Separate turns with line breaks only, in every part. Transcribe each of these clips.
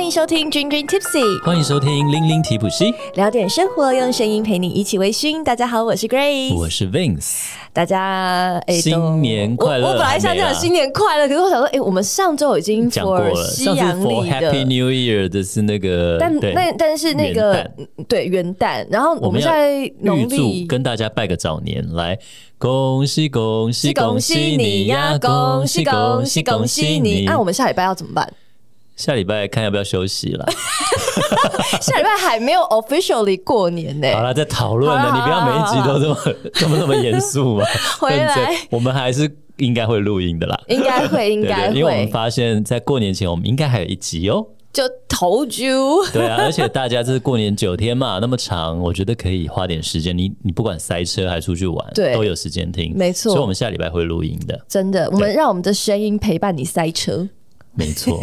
欢迎收听 Dream Dream Tipsy，
欢迎收听玲玲提普西，
聊点生活，用声音陪你一起微醺。大家好，我是 Grace，
我是 Vince。
大家哎，
新年快乐！
我，我本来想讲新年快乐，可是我想说，哎，我们上周已经
讲过了，
西洋
上次 Happy New Year 的是那个，
但那但是那个元对元旦，然后我们现在农历
跟大家拜个早年，来恭喜恭喜恭喜你呀，恭喜恭喜恭喜你！
那我们下礼拜要怎么办？
下礼拜看要不要休息了。
下礼拜还没有 officially 过年呢。
好了，在讨论了，你不要每一集都这么 这么这么严肃嘛。
回来，
我们还是应该会录音的啦。
应该会，应该会，
因为我们发现，在过年前，我们应该还有一集哦。
就 told you。
对啊，而且大家这是过年九天嘛，那么长，我觉得可以花点时间。你你不管塞车还出去玩，对，都有时间听。
没错，
所以我们下礼拜会录音的。
真的，我们让我们的声音陪伴你塞车。
没错，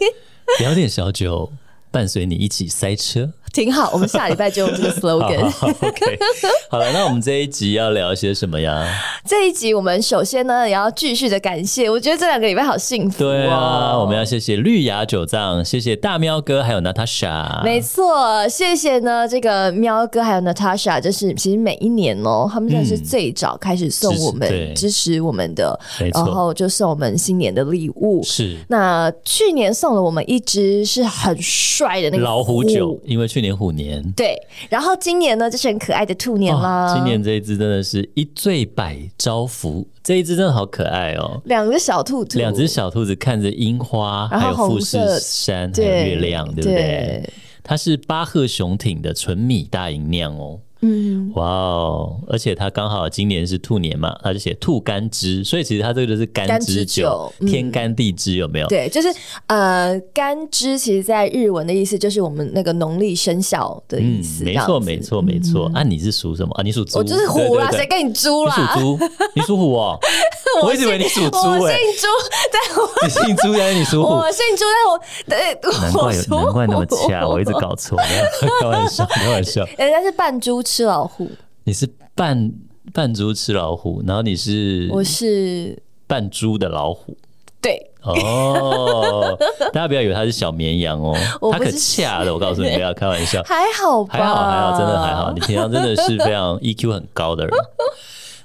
聊点小酒，伴随你一起塞车。
挺好，我们下礼拜就用这个 slogan。
好，好，okay、好了，那我们这一集要聊些什么呀？
这一集我们首先呢也要继续的感谢，我觉得这两个礼拜好幸福、哦。
对啊，我们要谢谢绿芽酒藏，谢谢大喵哥还有 Natasha。
没错，谢谢呢这个喵哥还有 Natasha，就是其实每一年哦，他们真的是最早开始送我们、嗯、支持我们的，然后就送我们新年的礼物。
是，
那去年送了我们一支是很帅的那个
老虎酒，因为去年。年虎年
对，然后今年呢，就是很可爱的兔年啦。
哦、今年这一只真的是一醉百招福，这一只真的好可爱哦。
两只小兔兔，
两只小兔子看着樱花，还有富士山，还有月亮，对，不对，对？它是巴赫熊挺的纯米大吟酿哦。嗯，哇哦！而且他刚好今年是兔年嘛，他就写兔干支，所以其实他这个就是干支酒，天干地支有没有？
对，就是呃，干支其实在日文的意思就是我们那个农历生肖的意思。
没错，没错，没错。啊，你是属什么啊？你属猪？
我就是虎啦，谁跟你猪啦？
你属猪？你属虎哦。我一直以为你属猪，
我姓猪，但我
你姓猪，但是你属虎。
我姓猪，但我 对，
难怪有，难怪那么恰，我一直搞错。开玩笑，开玩笑。
人家是扮猪吃老虎，
你是扮扮猪吃老虎，然后你是
我是
扮猪的老虎，
对。
哦，大家不要以为他是小绵羊哦，他可恰的，我告诉你，不要开玩笑，
还好吧，
还好，还好，真的还好，你平常真的是非常 EQ 很高的人。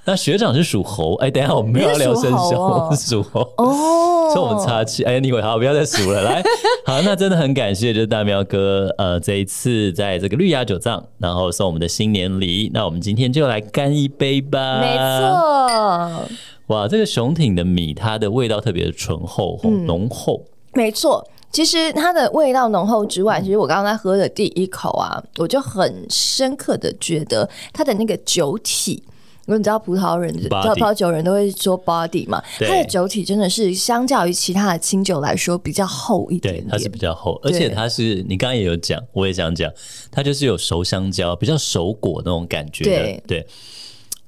那学长是属猴，哎，等一下我们没有要聊生肖，我们是属猴哦，所以我们插气。哎，你好，好，不要再数了，来，好，那真的很感谢，就是大喵哥，呃，这一次在这个绿芽酒藏，然后送我们的新年礼，那我们今天就来干一杯吧。
没错，
哇，这个雄挺的米，它的味道特别的醇厚、嗯、浓厚。
没错，其实它的味道浓厚之外，其实我刚刚在喝的第一口啊，我就很深刻的觉得它的那个酒体。因为你知道葡萄人，知道葡萄酒人都会说 body 嘛，它的酒体真的是相较于其他的清酒来说比较厚一
点它是比较厚，而且它是你刚刚也有讲，我也想讲，它就是有熟香蕉，比较熟果那种感觉的，对。对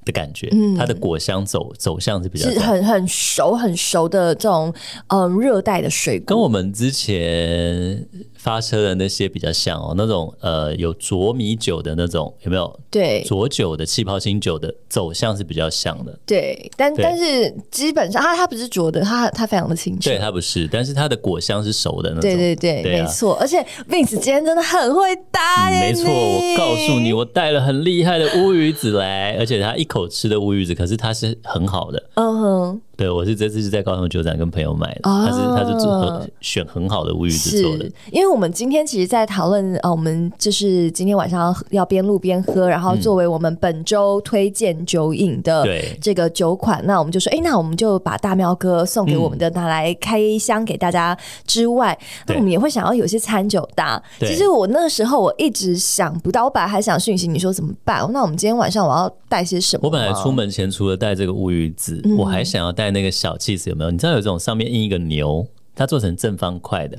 的感觉，嗯，它的果香走走向是比较是
很很熟很熟的这种嗯热带的水果，
跟我们之前发车的那些比较像哦，那种呃有浊米酒的那种有没有？
对，
浊酒的气泡型酒的走向是比较像的。
对，但但是基本上它它不是浊的，它它非常的清澈。
对，它不是，但是它的果香是熟的那
种。对对对，没错。而且 Vince 今天真的很会搭耶，
嗯，没错，我告诉你，我带了很厉害的乌鱼子来，而且他一口吃的乌鱼子，可是它是很好的。嗯哼。对，我是这次是在高雄酒展跟朋友买的，他是他是组合选很好的乌鱼子做的。
因为我们今天其实，在讨论呃，我们就是今天晚上要边录边喝，然后作为我们本周推荐酒饮的这个酒款，嗯、那我们就说，哎，那我们就把大喵哥送给我们的拿来开箱给大家之外，嗯、那我们也会想要有些餐酒搭。其实我那个时候我一直想不到，我本来还想讯息你说怎么办？那我们今天晚上我要带些什么？
我本来出门前除了带这个乌鱼子，嗯、我还想要带。那个小气子有没有？你知道有这种上面印一个牛，它做成正方块的，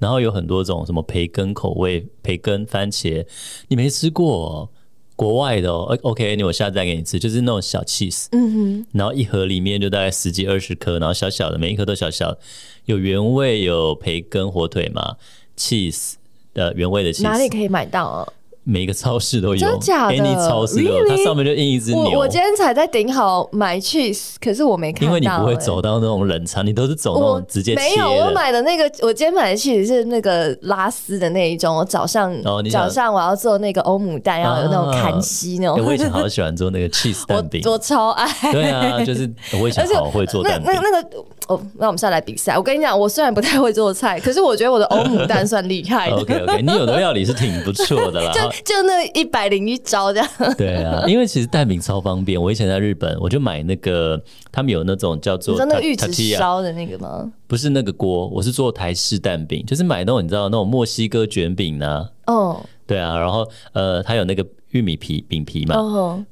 然后有很多种什么培根口味、培根番茄，你没吃过哦？国外的哦。OK，你我下次再给你吃，就是那种小 cheese，嗯哼，然后一盒里面就大概十几二十颗，然后小小的，每一颗都小小的，有原味，有培根、火腿嘛，，cheese 的原味的起司，
哪里可以买到啊？
每个超市都有，
真的假的
？Any 超市都有，它上面就印一只牛。
我我今天才在顶好买 cheese，可是我没看到，
因为你不会走到那种冷藏，你都是走那种直接切。
没有，我买的那个，我今天买的 cheese 是那个拉丝的那一种。我早上、哦、早上我要做那个欧姆蛋，要有那种坎西那种。
啊欸、我以前好喜欢做那个 cheese 蛋 饼，
我超爱。
对啊，就是我以前好会做蛋饼。
那那个哦，那我们下来比赛。我跟你讲，我虽然不太会做菜，可是我觉得我的欧姆蛋算厉害的。
OK OK，你有的料理是挺不错的啦。
就就那一百零一招这样。
对啊，因为其实蛋饼超方便。我以前在日本，我就买那个，他们有那种叫做
那个玉子烧的那个吗？
不是那个锅，我是做台式蛋饼，就是买那种你知道那种墨西哥卷饼呢。哦，对啊，然后呃，它有那个。玉米皮饼皮嘛，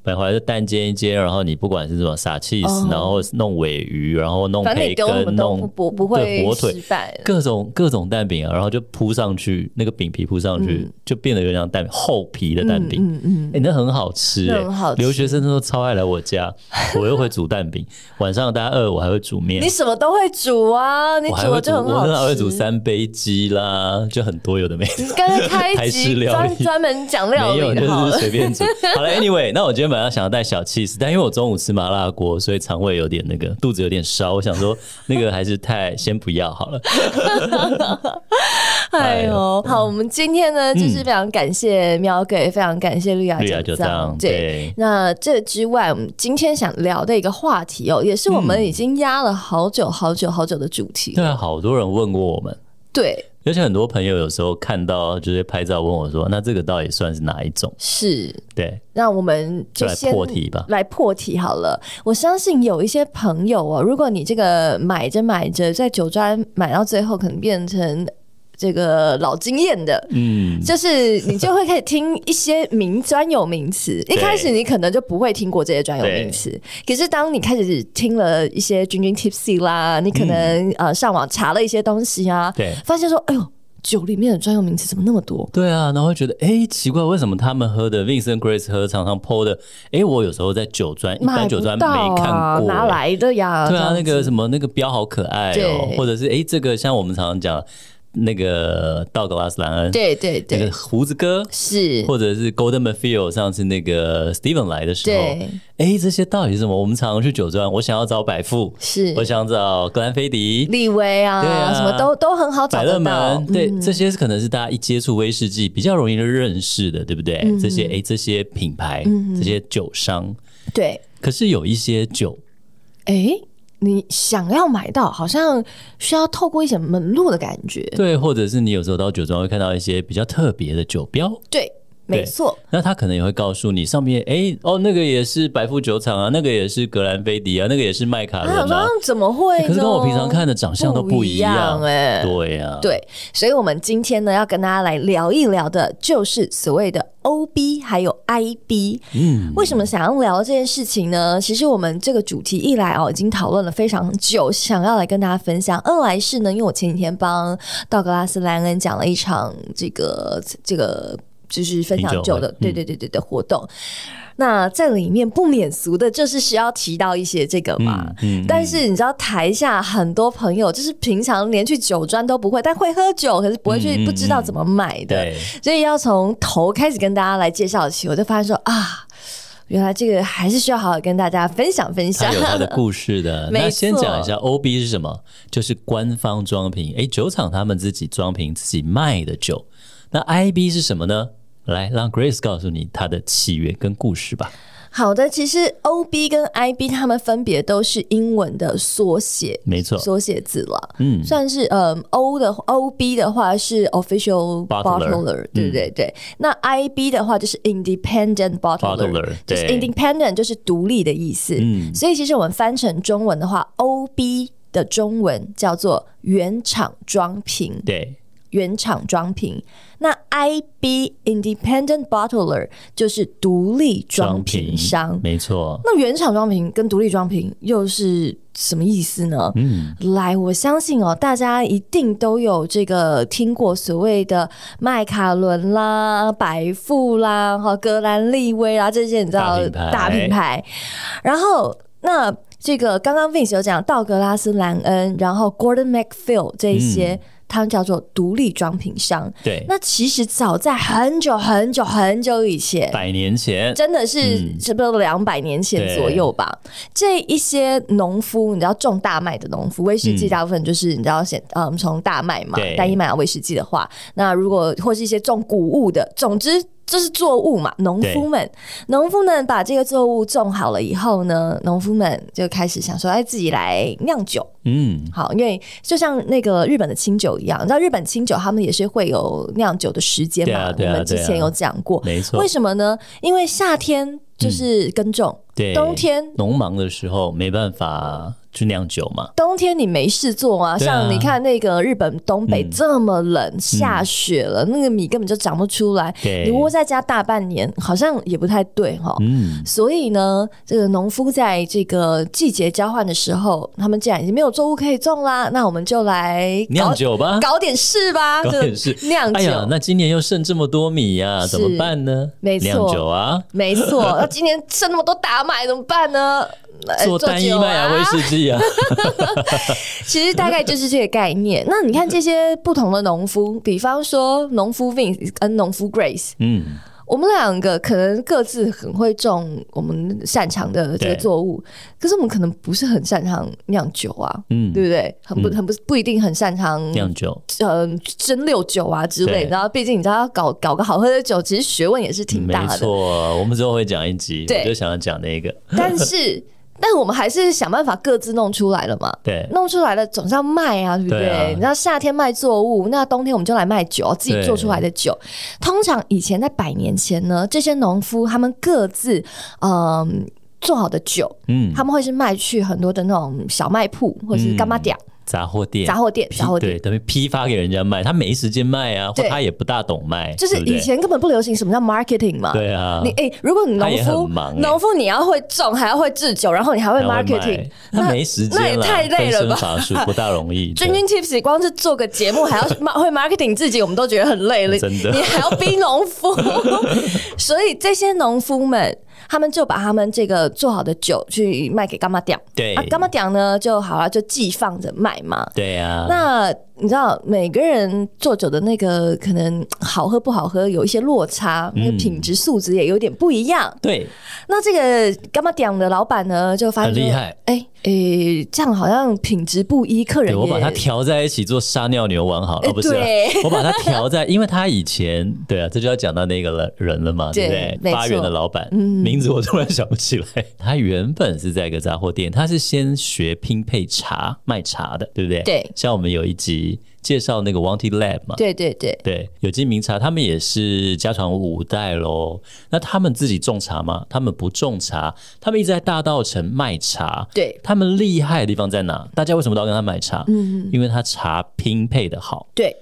买回来就蛋煎一煎，然后你不管是什么撒 cheese，然后弄尾鱼，然后弄培根，弄
不不会
火腿，各种各种蛋饼啊，然后就铺上去，那个饼皮铺上去，就变得有点像蛋饼厚皮的蛋饼，嗯嗯，哎，那很好吃，很好吃。留学生都超爱来我家，我又会煮蛋饼，晚上大家饿我还会煮面。
你什么都会煮啊？你煮了就很好吃。
我还会煮三杯鸡啦，就很多有的没的。
你刚才开集 专专门讲料理好了。
便煮 好了，Anyway，那我今天本来想要带小 cheese，但因为我中午吃麻辣锅，所以肠胃有点那个，肚子有点烧。我想说，那个还是太先不要好了。
哎呦，好，我们今天呢，就是非常感谢喵哥，非常感谢绿芽酒藏。对，那这之外，我们今天想聊的一个话题哦，也是我们已经压了好久好久好久的主题。
对啊，好多人问过我们。
对。
而且很多朋友有时候看到就是拍照问我说：“那这个到底算是哪一种？”
是，
对。
那我们就先
来破题吧。
来破题好了。我相信有一些朋友哦，如果你这个买着买着，在酒庄买到最后，可能变成。这个老经验的，嗯，就是你就会开始听一些名专有名词。一开始你可能就不会听过这些专有名词，可是当你开始听了一些君君 Tipsy 啦，你可能呃上网查了一些东西啊，对，发现说，哎呦，酒里面的专有名词怎么那么多？
对啊，然后会觉得，哎，奇怪，为什么他们喝的 Vincent Grace 喝常常 PO 的，哎，我有时候在酒专一般酒专没看过，
哪来的呀？
对啊，那个什么那个标好可爱哦，或者是哎，这个像我们常常讲。那个道格拉斯兰恩，对对对，那个胡子哥是，或者是 Golden MacPhail，上次那个 Steven 来的时候，哎，这些到底是什么？我们常常去酒庄，我想要找百富，是，我想找格兰菲迪、
利威啊，对啊，什么都都很好找得到。
对，这些可能是大家一接触威士忌比较容易就认识的，对不对？这些哎，这些品牌，这些酒商，
对。
可是有一些酒，
哎。你想要买到，好像需要透过一些门路的感觉。
对，或者是你有时候到酒庄会看到一些比较特别的酒标。
对。没错，
那他可能也会告诉你上面，哎，哦，那个也是白富酒厂啊，那个也是格兰菲迪啊，那个也是麦卡伦啊，
怎么会？
可是跟我平常看的长相都不一样，哎，对呀，
对，所以我们今天呢要跟大家来聊一聊的，就是所谓的 OB 还有 IB。嗯，为什么想要聊这件事情呢？其实我们这个主题一来哦，已经讨论了非常久，想要来跟大家分享；二来是呢，因为我前几天帮道格拉斯莱恩讲了一场这个这个。就是分享酒的，对对对对的活动。那在里面不免俗的，就是需要提到一些这个嘛。嗯。但是你知道，台下很多朋友就是平常连去酒庄都不会，但会喝酒，可是不会去，不知道怎么买的。对。所以要从头开始跟大家来介绍起，我就发现说啊，原来这个还是需要好好跟大家分享分享。
有他的 故事的。那先讲一下 OB 是什么，就是官方装瓶，哎，酒厂他们自己装瓶自己卖的酒。那 IB 是什么呢？来，让 Grace 告诉你它的起源跟故事吧。
好的，其实 OB 跟 IB 它们分别都是英文的缩写，
没错，
缩写字了。嗯，算是呃 O 的 OB 的话是 Official Bottler，对不对？对。那 IB 的话就是 Independent Bottler，就是 Independent 就是独立的意思。嗯，所以其实我们翻成中文的话，OB 的中文叫做原厂装瓶。
对。
原厂装瓶，那 IB Independent Bottler 就是独立装瓶商，
没错。
那原厂装瓶跟独立装瓶又是什么意思呢？嗯，来，我相信哦，大家一定都有这个听过所谓的麦卡伦啦、百富啦、哈格兰利威啦这些，你知道大品牌。然后，那这个刚刚 Vince 有讲道格拉斯兰恩，然后 Gordon MacPhail 这一些。嗯他们叫做独立装瓶商。
对，
那其实早在很久很久很久以前，
百年前，
真的是差不多两百年前左右吧。嗯、这一些农夫，你知道种大麦的农夫，威士忌大部分就是、嗯、你知道先嗯从大麦嘛，单一麦芽威士忌的话，那如果或是一些种谷物的，总之。这是作物嘛？农夫们，农夫们把这个作物种好了以后呢，农夫们就开始想说，哎，自己来酿酒。嗯，好，因为就像那个日本的清酒一样，你知道日本清酒他们也是会有酿酒的时间嘛？我们之前有讲过，没错。为什么呢？因为夏天就是耕种，对，冬天
农忙的时候没办法。去酿酒嘛？
冬天你没事做啊？像你看那个日本东北这么冷，嗯、下雪了，那个米根本就长不出来。你窝在家大半年，好像也不太对哈。嗯。所以呢，这个农夫在这个季节交换的时候，他们既然已经没有作物可以种啦，那我们就来
酿酒吧，
搞点事吧，
搞点事酿酒。哎呀，那今年又剩这么多米呀，怎么办呢？
没错，
酿酒啊，
没错。那今年剩那么多大麦怎么办呢？
做单一麦芽威士忌啊，
其实大概就是这个概念。那你看这些不同的农夫，比方说农夫 Vince 跟农夫 Grace，嗯，我们两个可能各自很会种我们擅长的这个作物，可是我们可能不是很擅长酿酒啊，嗯，对不对？很不很不不一定很擅长
酿酒，
嗯，蒸馏酒啊之类。然后毕竟你知道要搞搞个好喝的酒，其实学问也是挺大的。
没错，我们之后会讲一集，我就想要讲那个，
但是。但我们还是想办法各自弄出来了嘛？
对，
弄出来了总是要卖啊，对不对？对啊、你知道夏天卖作物，那冬天我们就来卖酒，自己做出来的酒。通常以前在百年前呢，这些农夫他们各自嗯、呃、做好的酒，嗯，他们会是卖去很多的那种小卖铺或者是干妈店。嗯
杂货店，
杂货店，杂货店，
对，等于批发给人家卖，他没时间卖啊，或他也不大懂卖，
就是以前根本不流行什么叫 marketing 嘛，
对啊，
你哎，如果你农夫，农夫你要会种，还要会制酒，然后你还会 marketing，
他没时间，
那也太累了吧，
法术不大容易。
君君 Tipsy 光是做个节目还要会 marketing 自己，我们都觉得很累了，真的，你还要逼农夫，所以这些农夫们。他们就把他们这个做好的酒去卖给干妈店，
对
啊，干妈店呢就好了，就寄放着卖嘛，
对呀、啊。
那你知道每个人做酒的那个可能好喝不好喝有一些落差，那个、品质素质也有点不一样。
对，
那这个干妈店的老板呢就发现
很厉害，
哎哎、欸，这样好像品质不一，客人
我把它调在一起做撒尿牛丸好了，欸、不是、啊？我把它调在，因为他以前对啊，这就要讲到那个人了嘛，对，对不对？发源的老板，嗯。名字我突然想不起来。他原本是在一个杂货店，他是先学拼配茶卖茶的，对不对？
对。
像我们有一集介绍那个 Wanted Lab 嘛，
对对对
对，有机名茶，他们也是家传五代喽。那他们自己种茶吗？他们不种茶，他们一直在大道城卖茶。
对。
他们厉害的地方在哪？大家为什么都要跟他买茶？嗯，因为他茶拼配的好。
对。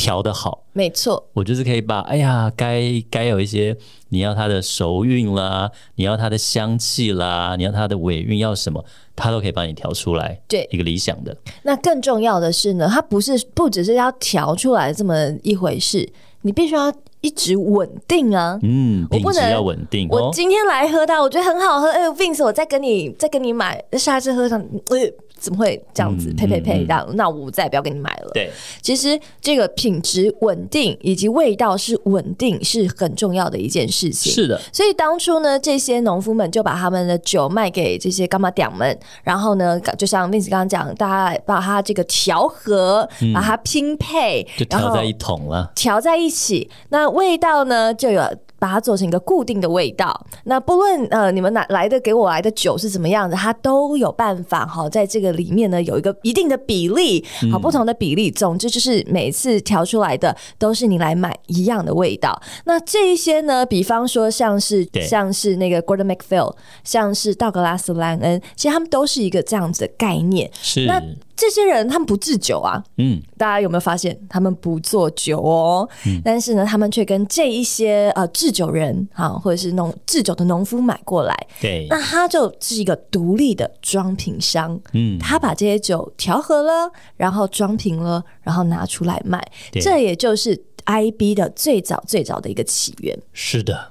调得好，
没错，
我就是可以把，哎呀，该该有一些，你要它的熟韵啦，你要它的香气啦，你要它的尾韵要什么，它都可以帮你调出来。
对，
一个理想的。
那更重要的是呢，它不是不只是要调出来这么一回事，你必须要一直稳定啊。
嗯，品质要稳定。
我今天来喝它，我觉得很好喝。哎，Vince，我再跟你再跟你买，下次喝上，呃怎么会这样子？呸呸呸！这样，那我再也不要给你买了。
对，
其实这个品质稳定以及味道是稳定是很重要的一件事情。
是的，
所以当初呢，这些农夫们就把他们的酒卖给这些柑仔店们，然后呢，就像 Vince 刚刚讲，大家把它这个调和，把它拼配，
就调在一桶了，
调在一起，那味道呢就有。把它做成一个固定的味道，那不论呃你们哪来的给我来的酒是怎么样的，它都有办法哈，在这个里面呢有一个一定的比例，好不同的比例，总之就是每次调出来的都是你来买一样的味道。那这一些呢，比方说像是像是那个 Gordon MacPhail，像是道格拉斯兰恩，其实他们都是一个这样子的概念。
是。
那这些人他们不制酒啊，嗯，大家有没有发现他们不做酒哦？嗯，但是呢，他们却跟这一些呃制酒人啊，或者是农制酒的农夫买过来，
对，
那他就是一个独立的装瓶商，嗯，他把这些酒调和了，然后装瓶了，然后拿出来卖，这也就是 IB 的最早最早的一个起源。
是的。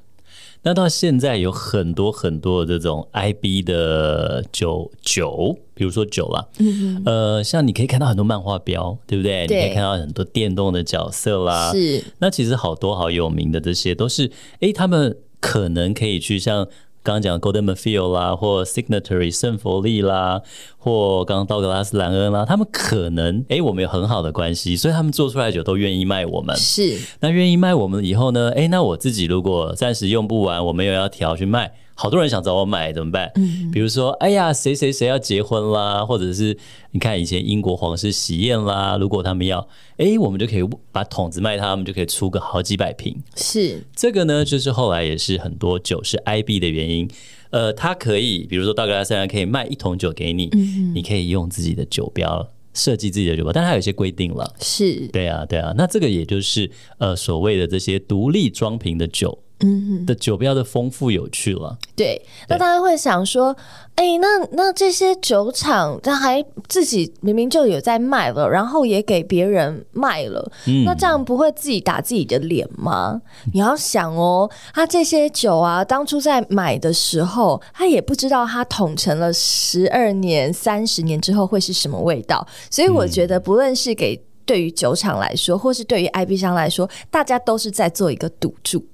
那到现在有很多很多这种 IB 的酒酒，比如说酒啦，嗯，呃，像你可以看到很多漫画标，对不对？对，你可以看到很多电动的角色啦。
是。
那其实好多好有名的这些都是，哎，他们可能可以去像。刚刚讲 Golden MacPhail 啦，或 Signatory 圣弗利啦，或刚刚道格拉斯兰恩啦，他们可能哎，我们有很好的关系，所以他们做出来的酒都愿意卖我们。
是，
那愿意卖我们以后呢？哎，那我自己如果暂时用不完，我没有要调去卖。好多人想找我买怎么办？嗯，比如说，哎呀，谁谁谁要结婚啦，或者是你看以前英国皇室喜宴啦，如果他们要，哎，我们就可以把桶子卖他们，就可以出个好几百瓶。
是
这个呢，就是后来也是很多酒是 IB 的原因。呃，它可以，比如说道格拉斯可以卖一桶酒给你，嗯，你可以用自己的酒标设计自己的酒标，但它有些规定了。
是，
对啊，对啊，那这个也就是呃所谓的这些独立装瓶的酒。嗯，的酒标的丰富有趣了。
对，那大家会想说，哎、欸，那那这些酒厂，他还自己明明就有在卖了，然后也给别人卖了，嗯，那这样不会自己打自己的脸吗？你要想哦，他这些酒啊，当初在买的时候，他也不知道他统成了十二年、三十年之后会是什么味道，所以我觉得，不论是给对于酒厂来说，或是对于 IB 商来说，大家都是在做一个赌注。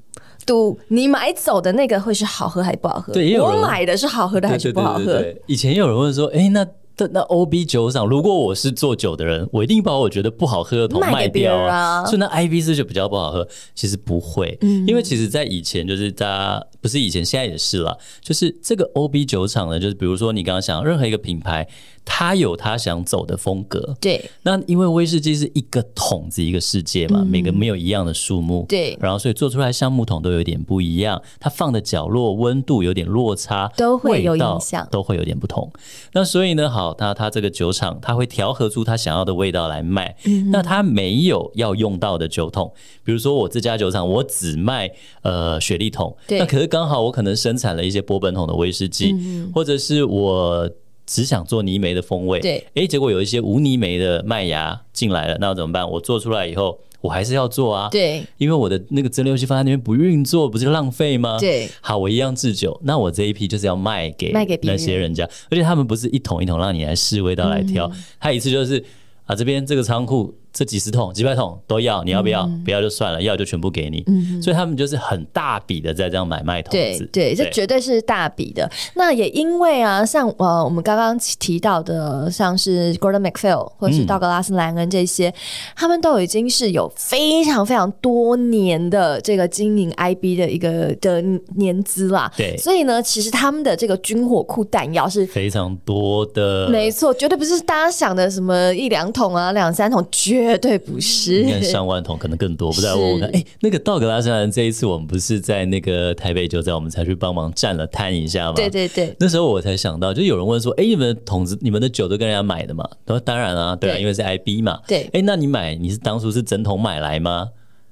赌你买走的那个会是好喝还是不好喝？
对，
我买的是好喝的还是不好喝？对对对对对，
以前也有人问说，哎、欸，那那 OB 酒厂，如果我是做酒的人，我一定把我觉得不好喝的桶卖掉啊。所以那 IB 是就比较不好喝，其实不会，嗯、因为其实在以前就是大家不是以前，现在也是了，就是这个 OB 酒厂呢，就是比如说你刚刚想任何一个品牌。他有他想走的风格，
对。
那因为威士忌是一个桶子一个世界嘛，嗯、每个没有一样的数目，
对。
然后所以做出来橡木桶都有点不一样，它放的角落温度有点落差，
都会有影响，
都会有点不同。那所以呢，好，那他这个酒厂他会调和出他想要的味道来卖。嗯、那他没有要用到的酒桶，比如说我这家酒厂我只卖呃雪莉桶，对。那可是刚好我可能生产了一些波本桶的威士忌，嗯、或者是我。只想做泥煤的风味，对，哎，结果有一些无泥煤的麦芽进来了，那我怎么办？我做出来以后，我还是要做啊，
对，
因为我的那个蒸馏器放在那边不运作，不是浪费吗？
对，
好，我一样制酒，那我这一批就是要卖给卖给那些人家，而且他们不是一桶一桶让你来试味道来挑，嗯、他一次就是啊，这边这个仓库。这几十桶、几百桶都要，你要不要？嗯、不要就算了，要就全部给你。嗯，所以他们就是很大笔的在这样买卖投资。
对，对，这绝对是大笔的。那也因为啊，像呃，我们刚刚提到的，像是 Gordon MacPhail 或是道格拉斯莱恩这些，嗯、他们都已经是有非常非常多年的这个经营 IB 的一个的年资啦。
对，
所以呢，其实他们的这个军火库弹药是
非常多的。
没错，绝对不是大家想的什么一两桶啊、两三桶，绝。绝对不是，
应该上万桶，可能更多。我看，哎，那个道格拉斯兰这一次，我们不是在那个台北酒展，我们才去帮忙站了摊一下吗？
对对对。
那时候我才想到，就有人问说，哎，你们的桶子、你们的酒都跟人家买的吗？他说当然啊，对啊，因为是 IB 嘛。
对。
哎，那你买，你是当初是整桶买来吗？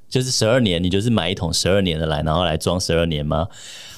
就是十二年，你就是买一桶十二年的来，然后来装十二年吗？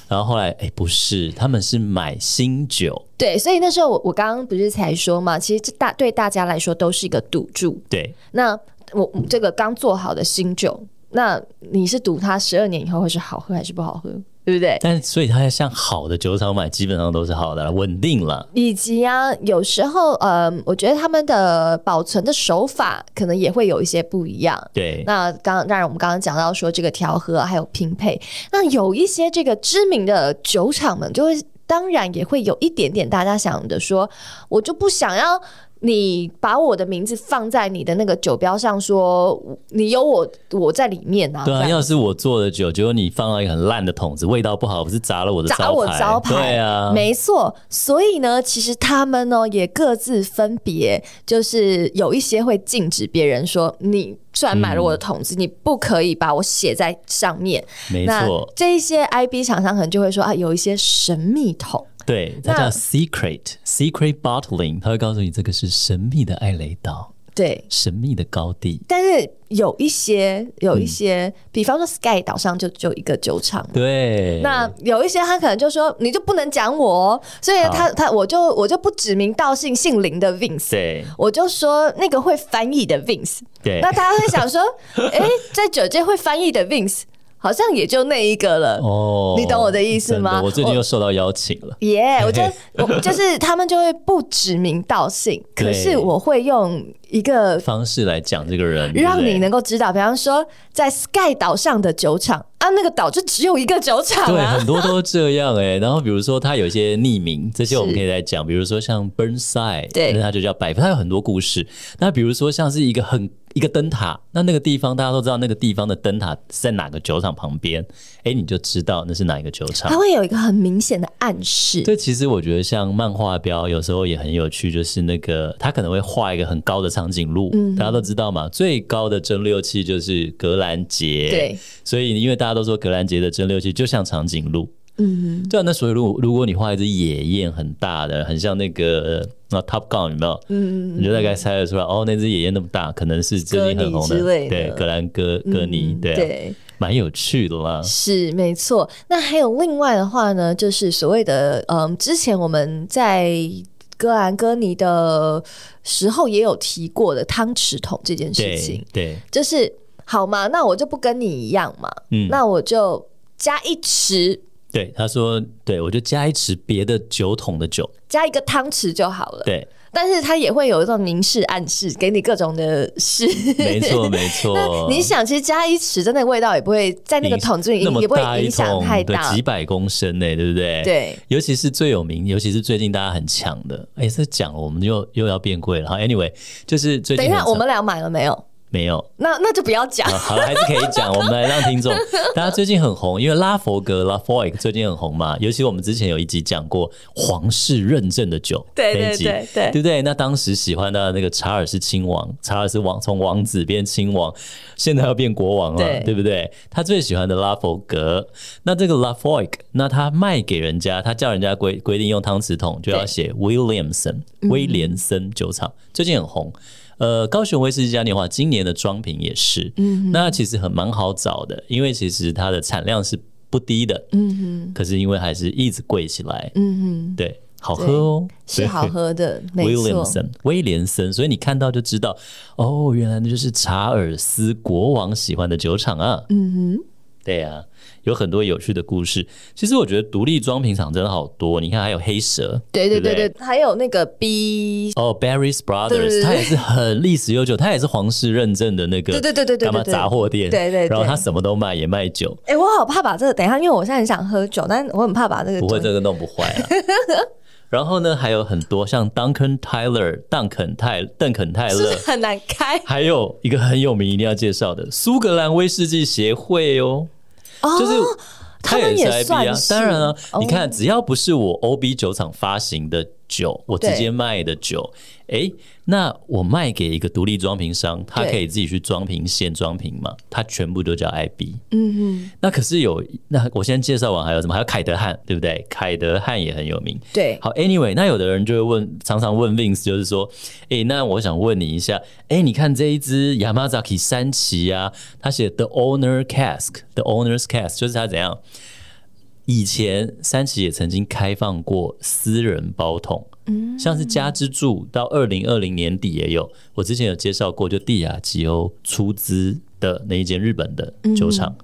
然后后来，哎，不是，他们是买新酒。
对，所以那时候我我刚刚不是才说嘛，其实这大对大家来说都是一个赌注。
对，
那我这个刚做好的新酒，那你是赌它十二年以后会是好喝还是不好喝？对不对？
但所以他要向好的酒厂买，基本上都是好的，稳定了。
以及啊，有时候呃，我觉得他们的保存的手法可能也会有一些不一样。
对，
那刚当然我们刚刚讲到说这个调和还有拼配，那有一些这个知名的酒厂们，就会当然也会有一点点大家想的说，我就不想要。你把我的名字放在你的那个酒标上，说你有我我在里面啊。
对啊，要是我做的酒，结果你放到一个很烂的桶子，味道不好，不是砸了我的招牌？
砸我招牌。
对啊，
没错。所以呢，其实他们呢也各自分别，就是有一些会禁止别人说，你虽然买了我的桶子，嗯、你不可以把我写在上面。
没错。
这一些 IB 厂商可能就会说啊，有一些神秘桶。
对，它叫 secret secret bottling，它会告诉你这个是神秘的艾雷岛，
对，
神秘的高地。
但是有一些有一些，嗯、比方说 Sky 岛上就就一个酒厂，
对。
那有一些他可能就说你就不能讲我，所以他他我就我就不指名道姓姓林的 Vince，
对，
我就说那个会翻译的 Vince，
对。
那他会想说，哎，在酒界会翻译的 Vince。好像也就那一个了。哦，你懂我的意思吗？
我最近又受到邀请了。
耶我觉得我就是他们就会不指名道姓，可是我会用一个
方式来讲这个人，
让你能够知道。比方说，在 Sky 岛上的酒厂啊，那个岛就只有一个酒厂，
对，很多都这样哎。然后比如说，他有一些匿名，这些我们可以来讲。比如说像 Burnside，对，那他就叫百富，他有很多故事。那比如说像是一个很。一个灯塔，那那个地方大家都知道，那个地方的灯塔在哪个酒厂旁边？哎，你就知道那是哪一个酒厂。
它会有一个很明显的暗示。
对，其实我觉得像漫画标有时候也很有趣，就是那个它可能会画一个很高的长颈鹿，嗯、大家都知道嘛，最高的蒸馏器就是格兰杰。对，所以因为大家都说格兰杰的蒸馏器就像长颈鹿。嗯，对啊，那所以如果如果你画一只野雁很大的，很像那个那 Top Gun 有没有？嗯，你就大概猜得出来，哦，那只野雁那么大，可能是最近很红的，的对，格兰哥哥尼，对、啊，对，蛮有趣的啦。
是没错。那还有另外的话呢，就是所谓的，嗯，之前我们在格兰哥尼的时候也有提过的汤匙桶这件事情，
对，对
就是好嘛，那我就不跟你一样嘛，嗯，那我就加一匙。
对，他说，对我就加一匙别的酒桶的酒，
加一个汤匙就好了。
对，
但是它也会有一种明示暗示，给你各种的示。
没错，没错。
那你想，其实加一匙，真的味道也不会在那个桶子里，也不会影响太大，
几百公升呢，对不对？
对。
尤其是最有名，尤其是最近大家很抢的，哎，这讲了，我们又又要变贵了。好，Anyway，就是最近。
等一下，我们俩买了没有？
没有，
那那就不要讲。
好了，还是可以讲。我们来让听众，大家最近很红，因为拉佛格 （Laphroaig） 最近很红嘛。尤其我们之前有一集讲过皇室认证的酒，
对对对对，对
不对？那当时喜欢的那个查尔斯亲王，查尔斯王从王子变亲王，现在要变国王了，对，对不对？他最喜欢的拉佛格，那这个 Laphroaig，那他卖给人家，他叫人家规规定用汤匙桶，就要写 Williamson 威廉森酒厂，最近很红。呃，高雄威士忌嘉年华今年的装瓶也是，嗯，那其实很蛮好找的，因为其实它的产量是不低的，嗯哼，可是因为还是一直贵起来，嗯哼，对，好喝哦，
是好 喝的，
威廉森，威廉森，所以你看到就知道，哦，原来那就是查尔斯国王喜欢的酒厂啊，嗯哼，对呀、啊。有很多有趣的故事。其实我觉得独立装瓶厂真的好多。你看，还有黑蛇，
对对对对，对对还有那个 B
哦，Barry's Brothers，它也是很历史悠久，它也是皇室认证的那个，对对对对对，干嘛杂货店？对对，然后它什么都卖，也卖酒。
哎，我好怕把这个等一下，因为我现在很想喝酒，但我很怕把这个
不会这个弄不坏啊。然后呢，还有很多像 Duncan Tyler、邓肯泰、邓肯泰勒，
很难开。
还有一个很有名，一定要介绍的苏格兰威士忌协会哦。就是他也是 IB 啊，当然了，你看，只要不是我 OB 酒厂发行的酒，我直接卖的酒，哎，那我卖给一个独立装瓶商，他可以自己去装瓶、现装瓶嘛，他全部都叫 IB。嗯哼，那可是有，那我先介绍完，还有什么？还有凯德汉，对不对？凯德汉也很有名。
对，
好，Anyway，那有的人就会问，常常问 Vince，就是说，哎，那我想问你一下，哎，你看这一支 Yamazaki 三旗啊，他写 The Owner Cask，The Owner's Cask，就是他怎样？以前三旗也曾经开放过私人包桶，嗯，像是家之助到二零二零年底也有，我之前有介绍过，就帝亚吉欧出资的那一间日本的酒厂，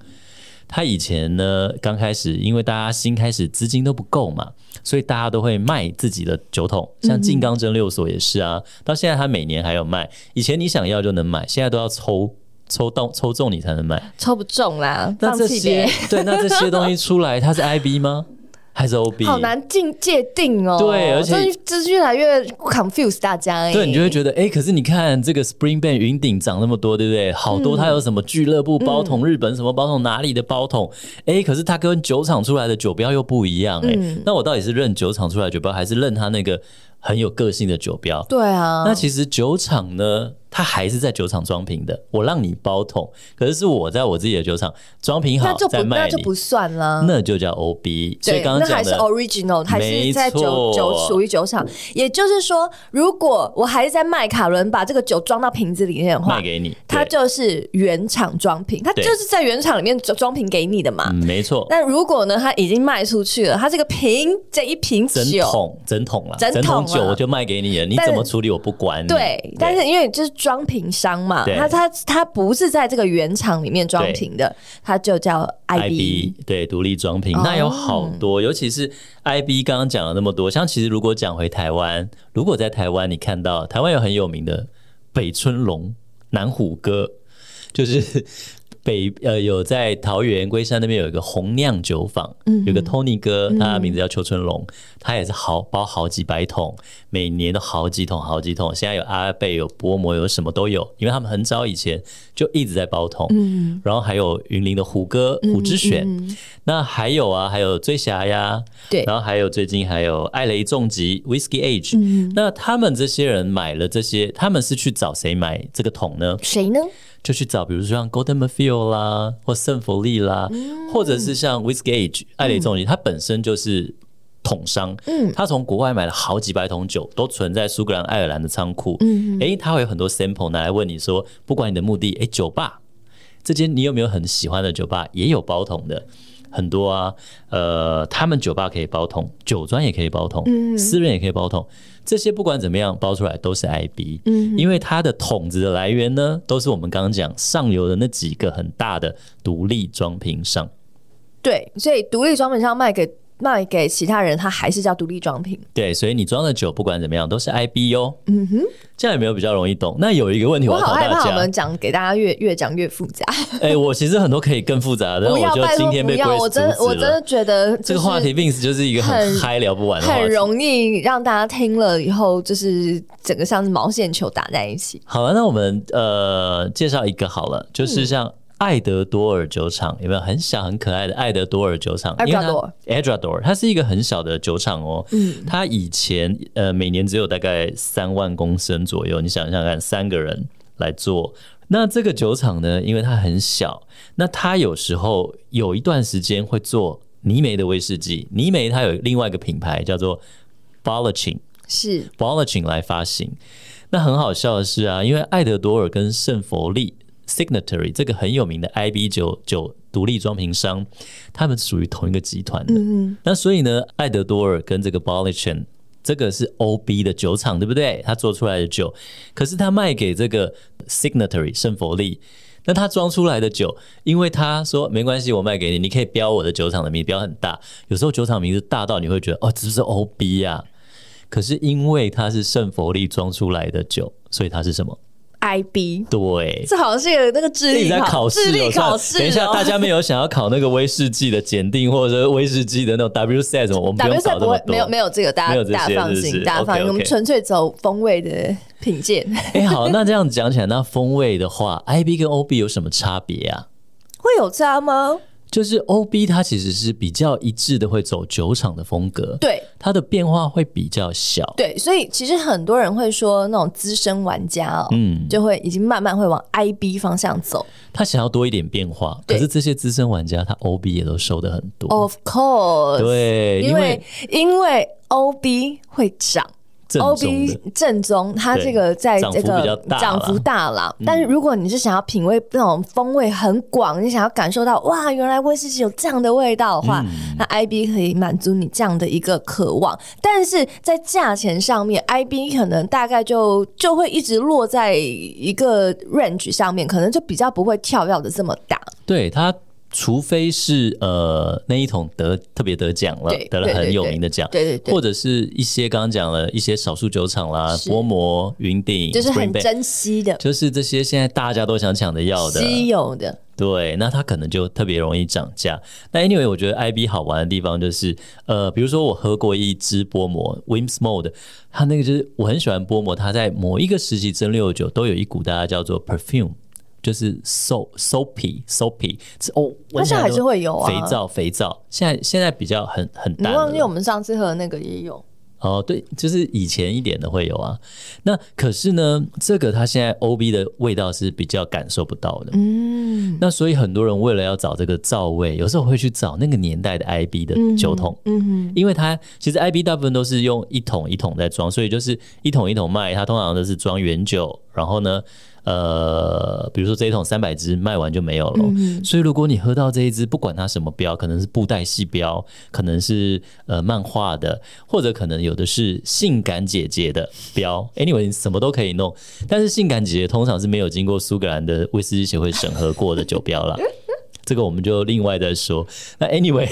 他以前呢刚开始，因为大家新开始资金都不够嘛，所以大家都会卖自己的酒桶，像静冈蒸馏所也是啊，到现在他每年还有卖，以前你想要就能买，现在都要抽。抽到抽中你才能买，
抽不中啦，
那这些对，那这些东西出来，它是 IB 吗？还是 OB？
好难境界定哦。
对，而且
这越来越 confuse 大家。
对，你就会觉得，哎、欸，可是你看这个 Springbank 云顶涨那么多，对不对？好多它有什么俱乐部包桶，嗯、日本什么包桶，哪里的包桶？哎、欸，可是它跟酒厂出来的酒标又不一样，哎、嗯，那我到底是认酒厂出来的酒标，还是认它那个很有个性的酒标？
对啊，
那其实酒厂呢？它还是在酒厂装瓶的，我让你包桶，可是是我在我自己的酒厂装瓶好再卖你，
那就不算了，
那就叫 OB。所以刚刚还
是 original，还是在酒酒属于酒厂。也就是说，如果我还是在麦卡伦把这个酒装到瓶子里面的话，
卖给你，
它就是原厂装瓶，它就是在原厂里面装瓶给你的嘛，
嗯、没错。
但如果呢，它已经卖出去了，它这个瓶这一瓶酒
整桶整桶了，
整桶
酒我就卖给你了，你怎么处理我不管。
对，但是因为就是装瓶商嘛，他他他不是在这个原厂里面装瓶的，他就叫 IB，
对，独立装瓶。那有好多，尤其是 IB，刚刚讲了那么多，像其实如果讲回台湾，如果在台湾你看到台湾有很有名的北春龙、南虎哥，就是。北呃有在桃园龟山那边有一个红酿酒坊，嗯、有个 Tony 哥，他的名字叫邱春龙，嗯、他也是好包好几百桶，每年都好几桶好几桶。现在有阿贝有薄膜有什么都有，因为他们很早以前就一直在包桶。嗯，然后还有云林的虎哥虎之选，嗯嗯、那还有啊还有醉侠呀，对，然后还有最近还有艾雷重疾 Whisky Age，嗯、那他们这些人买了这些，他们是去找谁买这个桶呢？
谁呢？
就去找，比如说像 Gordon 啦，或圣弗利啦，嗯、或者是像 Whisky Age 艾雷重疾，它本身就是桶商，嗯，他从国外买了好几百桶酒，都存在苏格兰、爱尔兰的仓库，嗯，哎，他会有很多 sample 拿来问你说，不管你的目的，哎，酒吧这间你有没有很喜欢的酒吧，也有包桶的。很多啊，呃，他们酒吧可以包桶，酒庄也可以包桶，嗯、私人也可以包桶，这些不管怎么样包出来都是 IB，嗯，因为它的桶子的来源呢，都是我们刚刚讲上游的那几个很大的独立装瓶商，
对，所以独立装瓶商卖给。卖给其他人，他还是叫独立装瓶。
对，所以你装的酒不管怎么样都是 IB 哦。嗯哼，这样有没有比较容易懂？那有一个问题我，我好
害怕我们讲给大家越越讲越复杂。
哎、欸，我其实很多可以更复杂的，但我觉得今天被 Grace
我真我真的觉得
这个话题 Vince 就是一个很嗨聊不完的，
很容易让大家听了以后就是整个像是毛线球打在一起。
好了，那我们呃介绍一个好了，就是像。嗯爱德多尔酒厂有没有很小很可爱的爱德多尔酒厂？Edrador，Edrador，它是一个很小的酒厂哦。嗯，它以前呃每年只有大概三万公升左右，你想想看，三个人来做。那这个酒厂呢，因为它很小，那它有时候有一段时间会做泥煤的威士忌。泥煤它有另外一个品牌叫做 Ballachin，是 Ballachin 来发行。那很好笑的是啊，因为爱德多尔跟圣佛利。Signatory 这个很有名的 IB 酒酒独立装瓶商，他们属于同一个集团的。嗯、那所以呢，艾德多尔跟这个 b o l l i c h e n 这个是 OB 的酒厂，对不对？他做出来的酒，可是他卖给这个 Signatory 圣佛利，那他装出来的酒，因为他说没关系，我卖给你，你可以标我的酒厂的名，标很大。有时候酒厂名字大到你会觉得哦，这是 OB 啊。可是因为它是圣佛利装出来的酒，所以它是什么
？IB
对，
这好像是有那个智力
考试，智力考试。等一下，大家没有想要考那个威士忌的检定，或者威士忌的那种 WSET 什么？我们不用搞这么多，
没有没有这个，大家大放心，大家放心，我们纯粹走风味的品鉴。
哎，好，那这样讲起来，那风味的话，IB 跟 OB 有什么差别啊？
会有差吗？
就是 OB 它其实是比较一致的，会走酒厂的风格，对，它的变化会比较小，
对，所以其实很多人会说那种资深玩家哦，嗯，就会已经慢慢会往 IB 方向走，
他想要多一点变化，可是这些资深玩家他 OB 也都收的很多
，Of course，
对，
因为因为 OB 会涨。O B 正宗，它这个在这个涨幅大了。但是如果你是想要品味那种风味很广，你想要感受到哇，原来威士忌有这样的味道的话，那 I B 可以满足你这样的一个渴望。但是在价钱上面，I B 可能大概就就会一直落在一个 range 上面，可能就比较不会跳跃的这么大。
对它。除非是呃那一桶得特别得奖了，得了很有名的奖，对对对，或者是一些刚刚讲了一些少数酒厂啦，是波摩、云顶，
就是很珍惜的，
就是这些现在大家都想抢的要的
稀有的，
对，那它可能就特别容易涨价。那 anyway，我觉得 IB 好玩的地方就是呃，比如说我喝过一支薄膜 Wim's Mold，它那个就是我很喜欢薄膜，它在某一个时期蒸馏酒都有一股大家叫做 perfume。就是 soap soapy soapy 哦，
它现在还是会有啊，
肥皂肥皂，现在现在比较很很淡。
你忘记我们上次喝的那个也有
哦，对，就是以前一点的会有啊。那可是呢，这个它现在 OB 的味道是比较感受不到的。嗯，那所以很多人为了要找这个皂味，有时候会去找那个年代的 IB 的酒桶。嗯嗯，因为它其实 IB 大部分都是用一桶一桶在装，所以就是一桶一桶卖，它通常都是装原酒，然后呢。呃，比如说这一桶三百支卖完就没有了，嗯、所以如果你喝到这一支，不管它什么标，可能是布袋戏标，可能是呃漫画的，或者可能有的是性感姐姐的标，anyway 什么都可以弄，但是性感姐姐通常是没有经过苏格兰的威士忌协会审核过的酒标啦，这个我们就另外再说。那 anyway，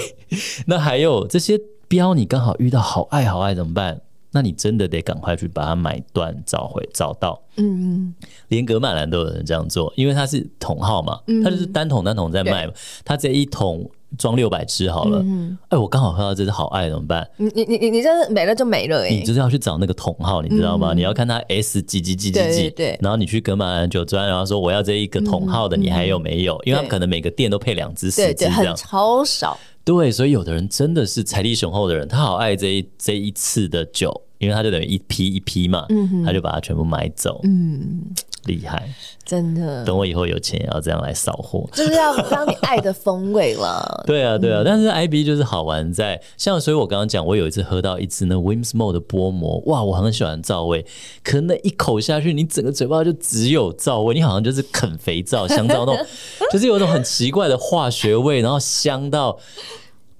那还有这些标，你刚好遇到好爱好爱怎么办？那你真的得赶快去把它买断、找回、找到。嗯嗯，连格马兰都有人这样做，因为它是桶号嘛，它就是单桶单桶在卖嘛。它这一桶装六百支好了，哎、我刚好喝到这支好爱怎么办？
你你你你这没了就没了哎、欸！
你就是要去找那个桶号，你知道吗？嗯、你要看它 S 几几几几几几，对，然后你去格马兰酒庄，然后说我要这一个桶号的，你还有没有？因为他们可能每个店都配两支、四支这样，
超少。
对，所以有的人真的是财力雄厚的人，他好爱这一这一次的酒，因为他就等于一批一批嘛，嗯、他就把它全部买走，嗯，厉害，
真的。
等我以后有钱也要这样来扫货，
就是要当你爱的风味了。
对啊，对啊，嗯、但是 IB 就是好玩在像，所以我刚刚讲，我有一次喝到一支那 Whimsmore 的波膜，哇，我很喜欢皂味，可那一口下去，你整个嘴巴就只有皂味，你好像就是啃肥皂、香皂那种，就是有一种很奇怪的化学味，然后香到。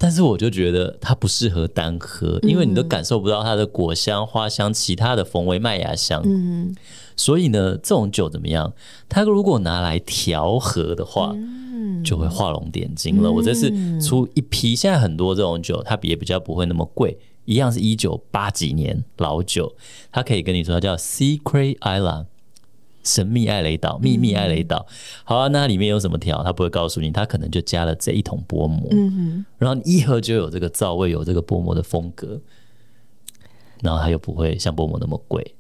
但是我就觉得它不适合单喝，因为你都感受不到它的果香、花香、其他的风味、麦芽香。嗯，所以呢，这种酒怎么样？它如果拿来调和的话，嗯就会画龙点睛了。我这次出一批，现在很多这种酒，它也比较不会那么贵，一样是一九八几年老酒，它可以跟你说它叫 Secret Island。神秘艾雷岛，秘密艾雷岛。嗯、好啊，那里面有什么调？他不会告诉你，他可能就加了这一桶薄膜。嗯哼，然后你一喝就有这个皂味，有这个薄膜的风格，然后它又不会像薄膜那么贵。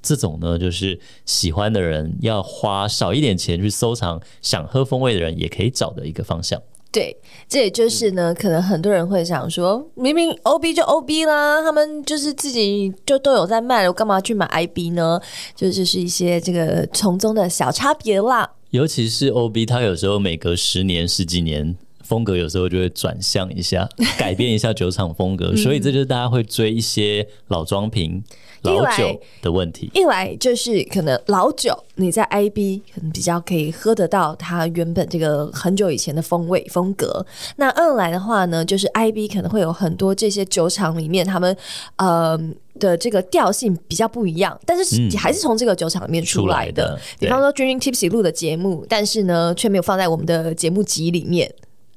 这种呢，就是喜欢的人要花少一点钱去收藏，想喝风味的人也可以找的一个方向。
对，这也就是呢，可能很多人会想说，明明 OB 就 OB 啦，他们就是自己就都有在卖，我干嘛去买 IB 呢？就就是一些这个从中的小差别啦。
尤其是 OB，它有时候每隔十年、十几年。风格有时候就会转向一下，改变一下酒厂风格，所以这就是大家会追一些老装瓶、老酒的问题。
一来就是可能老酒你在 IB 可能比较可以喝得到它原本这个很久以前的风味风格。那二来的话呢，就是 IB 可能会有很多这些酒厂里面他们呃的这个调性比较不一样，但是还是从这个酒厂里面出来的。比方说 Drinking Tipsy 录的节目，但是呢却没有放在我们的节目集里面。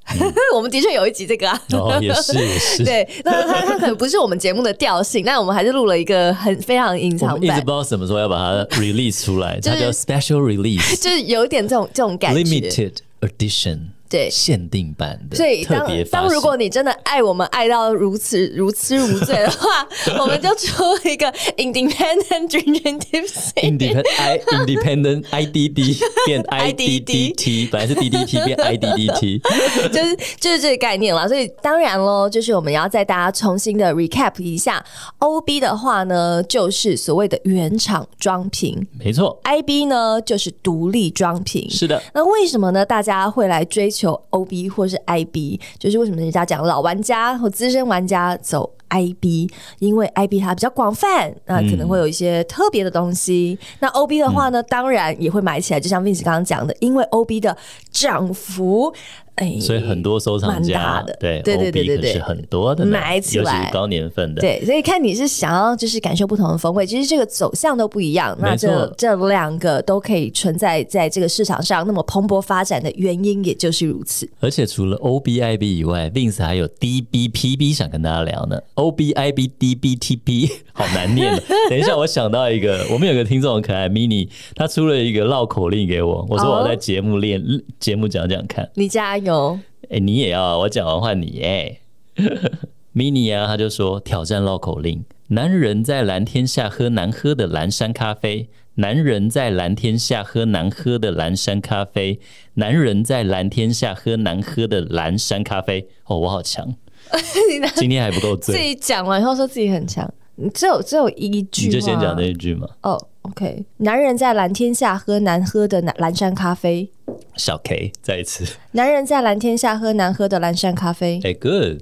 我们的确有一集这个啊，
哦，也是 也是，
对，那它它可能不是我们节目的调性，但我们还是录了一个很非常隐藏版，
一直不知道什么时候要把它 release 出来，它叫 special release，
就是有一点这种这种感觉
，limited edition。对，限定版的，
所以当当如果你真的爱我们爱到如此 如痴如醉的话，我们就出一个 Independent Drinking Tips，Independent
Independent IDD 变 IDDT，本来是 DDT 变 IDDT，
就是就是这个概念了。所以当然喽，就是我们要再大家重新的 recap 一下，OB 的话呢，就是所谓的原厂装瓶，
没错。
；IB 呢，就是独立装瓶，
是的。
那为什么呢？大家会来追求？OB 或是 IB，就是为什么人家讲老玩家或资深玩家走 IB，因为 IB 它比较广泛，那可能会有一些特别的东西。嗯、那 OB 的话呢，嗯、当然也会买起来，就像 Vince 刚刚讲的，因为 OB 的涨幅。哎，
所以很多收藏家的对对对对对是很多的
买起来，
尤其是高年份的。
对，所以看你是想要就是感受不同的风味，其实这个走向都不一样。那这这两个都可以存在在这个市场上那么蓬勃发展的原因，也就是如此。
而且除了 OBIB 以外，Vince 还有 DBPB 想跟大家聊呢。OBIB DBTB 好难念的。等一下，我想到一个，我们有个听众很可爱 Mini，他出了一个绕口令给我，我说我要在节目练节目讲讲看，
你加油。有，
哎，你也要我讲完换你哎，mini 啊，他就说挑战绕口令：男人在蓝天下喝难喝的蓝山咖啡，男人在蓝天下喝难喝的蓝山咖啡，男人在蓝天下喝难喝的蓝山咖啡。哦，我好强，今天还不够醉。
自己讲完以后说自己很强，你只有只有一句，
你就先讲那一句嘛。
哦、oh,，OK，男人在蓝天下喝难喝的蓝蓝山咖啡。
小 K，再一次。
男人在蓝天下喝难喝的蓝山咖啡。
哎、hey,，Good。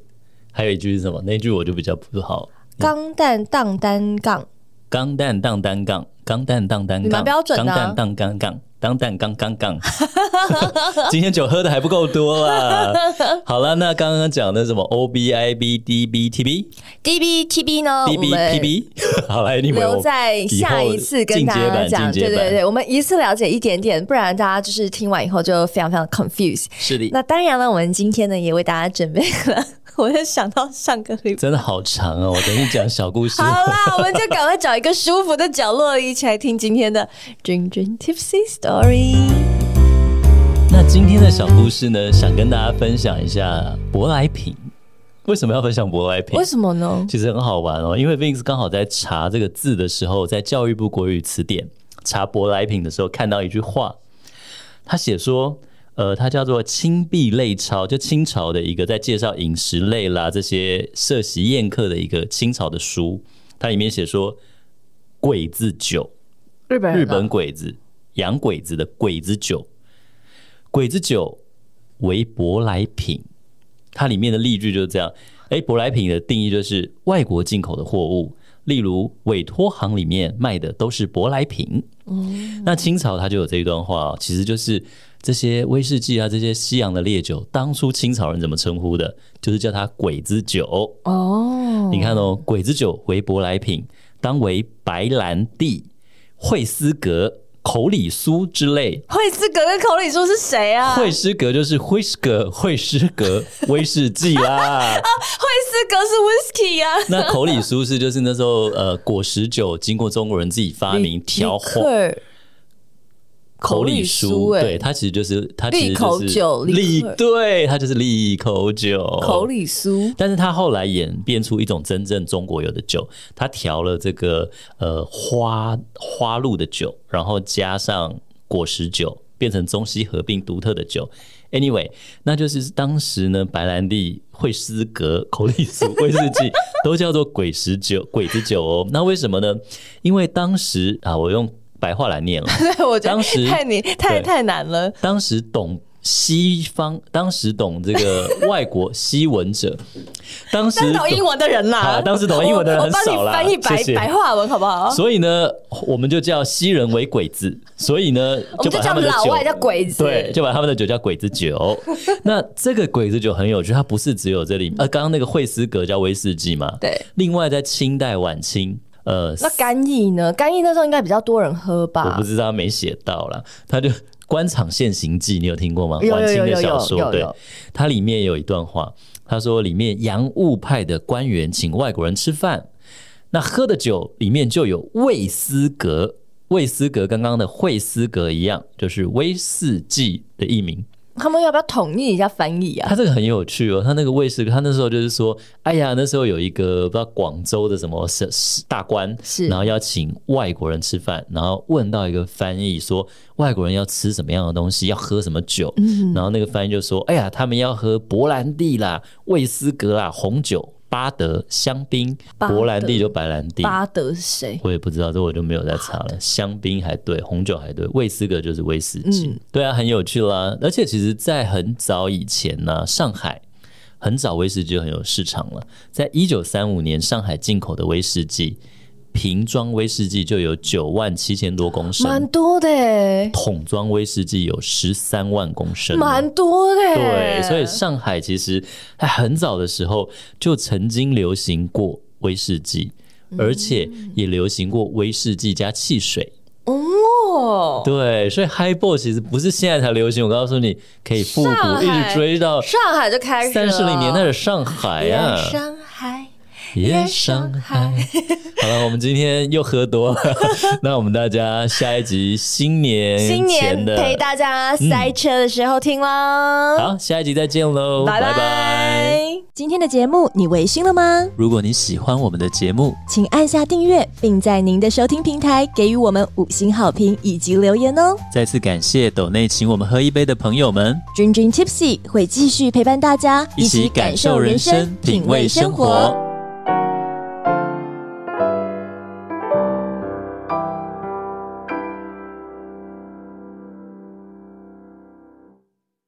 还有一句是什么？那句我就比较不好。
钢蛋荡单杠。
钢蛋荡单杠。钢蛋荡单杠。
蛮标准的、啊。
钢蛋荡单杠。当蛋刚刚刚，今天酒喝的还不够多啊！好了，那刚刚讲的什么 O B I B D B T B
D B T B 呢
？D B T B，好来，你们
留在下一次跟大家讲。对对对，我们一次了解一点点，不然大家就是听完以后就非常非常 confused。
是的。
那当然了，我们今天呢也为大家准备了。我就想到上个礼拜
真的好长哦，我等你讲小故事。
好啦，我们就赶快找一个舒服的角落，一起来听今天的 Drink Drink Tipsy Story。
那今天的小故事呢，想跟大家分享一下舶来品。为什么要分享舶来品？
为什么呢？
其实很好玩哦，因为 Vince 刚好在查这个字的时候，在教育部国语词典查舶来品的时候，看到一句话，他写说。呃，它叫做《清币类钞》，就清朝的一个在介绍饮食类啦这些设席宴客的一个清朝的书。它里面写说，鬼子酒，
日本
日本鬼子洋鬼子的鬼子酒，鬼子酒为舶来品。它里面的例句就是这样。哎，舶来品的定义就是外国进口的货物，例如委托行里面卖的都是舶来品。嗯，那清朝它就有这一段话，其实就是。这些威士忌啊，这些西洋的烈酒，当初清朝人怎么称呼的？就是叫它鬼子酒哦。你看哦，鬼子酒为舶来品，当为白兰地、惠斯格、口里酥之类。
惠斯格跟口里酥是谁啊？
惠斯格就是惠斯格，惠斯格 威士忌啦。啊，
惠斯格是 whisky 啊。
那口里酥是就是那时候呃果实酒，经过中国人自己发明 调化。口里苏，对，它其实就是它其实就是利口酒，利，对，它就是利口酒。
口里苏，
但是它后来演变出一种真正中国有的酒，它调了这个呃花花露的酒，然后加上果实酒，变成中西合并独特的酒。Anyway，那就是当时呢，白兰地、惠斯格、口里苏、威士忌都叫做鬼石酒、鬼子酒哦。那为什么呢？因为当时啊，我用。白话来念了，
对，我觉得太你太太难了。
当时懂西方，当时懂这个 外国西文者，当时
懂英文的人啦、啊，
当时懂英文的人很少啦。
翻译白白话文好不好？
所以呢，我们就叫西人为鬼子，所以呢，就把他们的酒
老外叫鬼子，
对，就把他们的酒叫鬼子酒。那这个鬼子酒很有趣，它不是只有这里，呃，刚刚那个惠斯格叫威士忌嘛，
对。
另外，在清代晚清。呃，
那干邑呢？干邑那时候应该比较多人喝吧？
我不知道，没写到啦。他就《官场现形记》，你有
听过吗？
晚清的小说，对，它里面有一段话，他说里面洋务派的官员请外国人吃饭，那喝的酒里面就有魏斯格，魏斯格刚刚的惠斯格一样，就是威士忌的译名。
他们要不要统一一下翻译啊？
他这个很有趣哦。他那个卫士，他那时候就是说，哎呀，那时候有一个不知道广州的什么大官，是然后要请外国人吃饭，然后问到一个翻译说，外国人要吃什么样的东西，要喝什么酒，嗯、然后那个翻译就说，哎呀，他们要喝勃兰地啦、威斯格啦、红酒。巴德香槟，勃兰地就白兰地。
巴德是谁？
我也不知道，这我就没有再查了。香槟还对，红酒还对，威斯格就是威士忌。嗯、对啊，很有趣啦。而且其实，在很早以前呢、啊，上海很早威士忌就很有市场了。在一九三五年，上海进口的威士忌。瓶装威士忌就有九万七千多公升，
蛮多的。
桶装威士忌有十三万公升，
蛮多的。
对，所以上海其实在很早的时候就曾经流行过威士忌，嗯、而且也流行过威士忌加汽水。哦，对，所以 Highball 其实不是现在才流行，我告诉你，可以复古，一直追到
上海就开始
三十零年代的上海啊，
上海。
夜上海，好了，我们今天又喝多了，那我们大家下一集新年
新年陪大家塞车的时候听喽、嗯。
好，下一集再见喽，拜拜。
今天的节目你微醺了吗？
如果你喜欢我们的节目，
请按下订阅，并在您的收听平台给予我们五星好评以及留言哦。
再次感谢斗内请我们喝一杯的朋友们
，Drink Drink Tipsy 会继续陪伴大家，一起感受人生，品味生活。